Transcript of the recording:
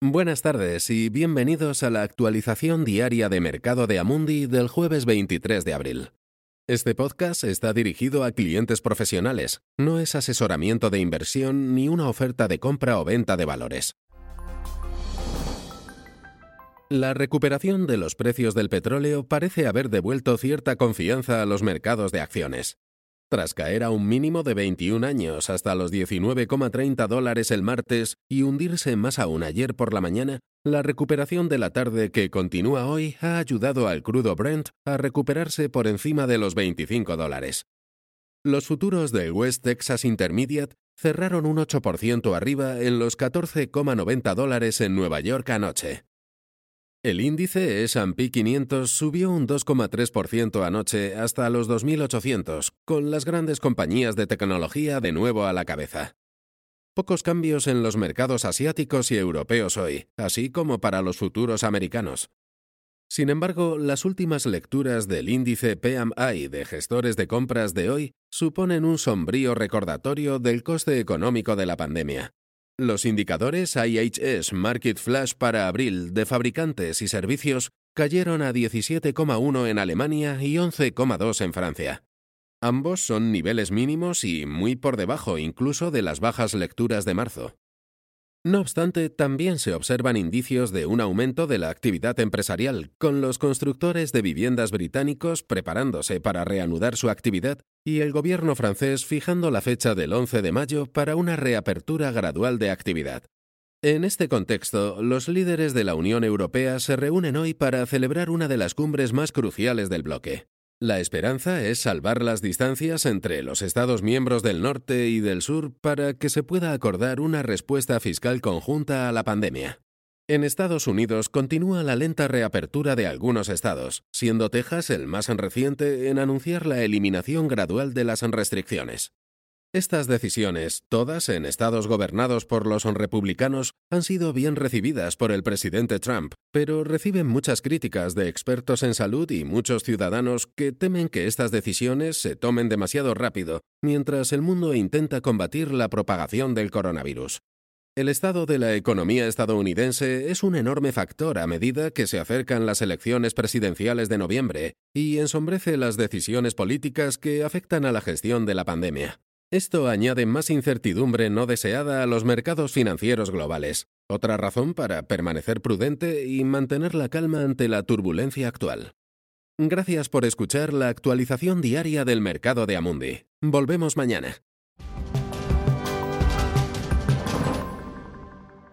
Buenas tardes y bienvenidos a la actualización diaria de mercado de Amundi del jueves 23 de abril. Este podcast está dirigido a clientes profesionales, no es asesoramiento de inversión ni una oferta de compra o venta de valores. La recuperación de los precios del petróleo parece haber devuelto cierta confianza a los mercados de acciones. Tras caer a un mínimo de 21 años hasta los 19,30 dólares el martes y hundirse más aún ayer por la mañana, la recuperación de la tarde que continúa hoy ha ayudado al crudo Brent a recuperarse por encima de los 25 dólares. Los futuros del West Texas Intermediate cerraron un 8% arriba en los 14,90 dólares en Nueva York anoche. El índice S&P 500 subió un 2,3% anoche hasta los 2.800, con las grandes compañías de tecnología de nuevo a la cabeza. Pocos cambios en los mercados asiáticos y europeos hoy, así como para los futuros americanos. Sin embargo, las últimas lecturas del índice PMI de gestores de compras de hoy suponen un sombrío recordatorio del coste económico de la pandemia. Los indicadores IHS Market Flash para abril de fabricantes y servicios cayeron a 17,1 en Alemania y 11,2 en Francia. Ambos son niveles mínimos y muy por debajo incluso de las bajas lecturas de marzo. No obstante, también se observan indicios de un aumento de la actividad empresarial, con los constructores de viviendas británicos preparándose para reanudar su actividad y el gobierno francés fijando la fecha del 11 de mayo para una reapertura gradual de actividad. En este contexto, los líderes de la Unión Europea se reúnen hoy para celebrar una de las cumbres más cruciales del bloque, la esperanza es salvar las distancias entre los Estados miembros del norte y del sur para que se pueda acordar una respuesta fiscal conjunta a la pandemia. En Estados Unidos continúa la lenta reapertura de algunos estados, siendo Texas el más reciente en anunciar la eliminación gradual de las restricciones. Estas decisiones, todas en estados gobernados por los republicanos, han sido bien recibidas por el presidente Trump, pero reciben muchas críticas de expertos en salud y muchos ciudadanos que temen que estas decisiones se tomen demasiado rápido mientras el mundo intenta combatir la propagación del coronavirus. El estado de la economía estadounidense es un enorme factor a medida que se acercan las elecciones presidenciales de noviembre y ensombrece las decisiones políticas que afectan a la gestión de la pandemia. Esto añade más incertidumbre no deseada a los mercados financieros globales, otra razón para permanecer prudente y mantener la calma ante la turbulencia actual. Gracias por escuchar la actualización diaria del mercado de Amundi. Volvemos mañana.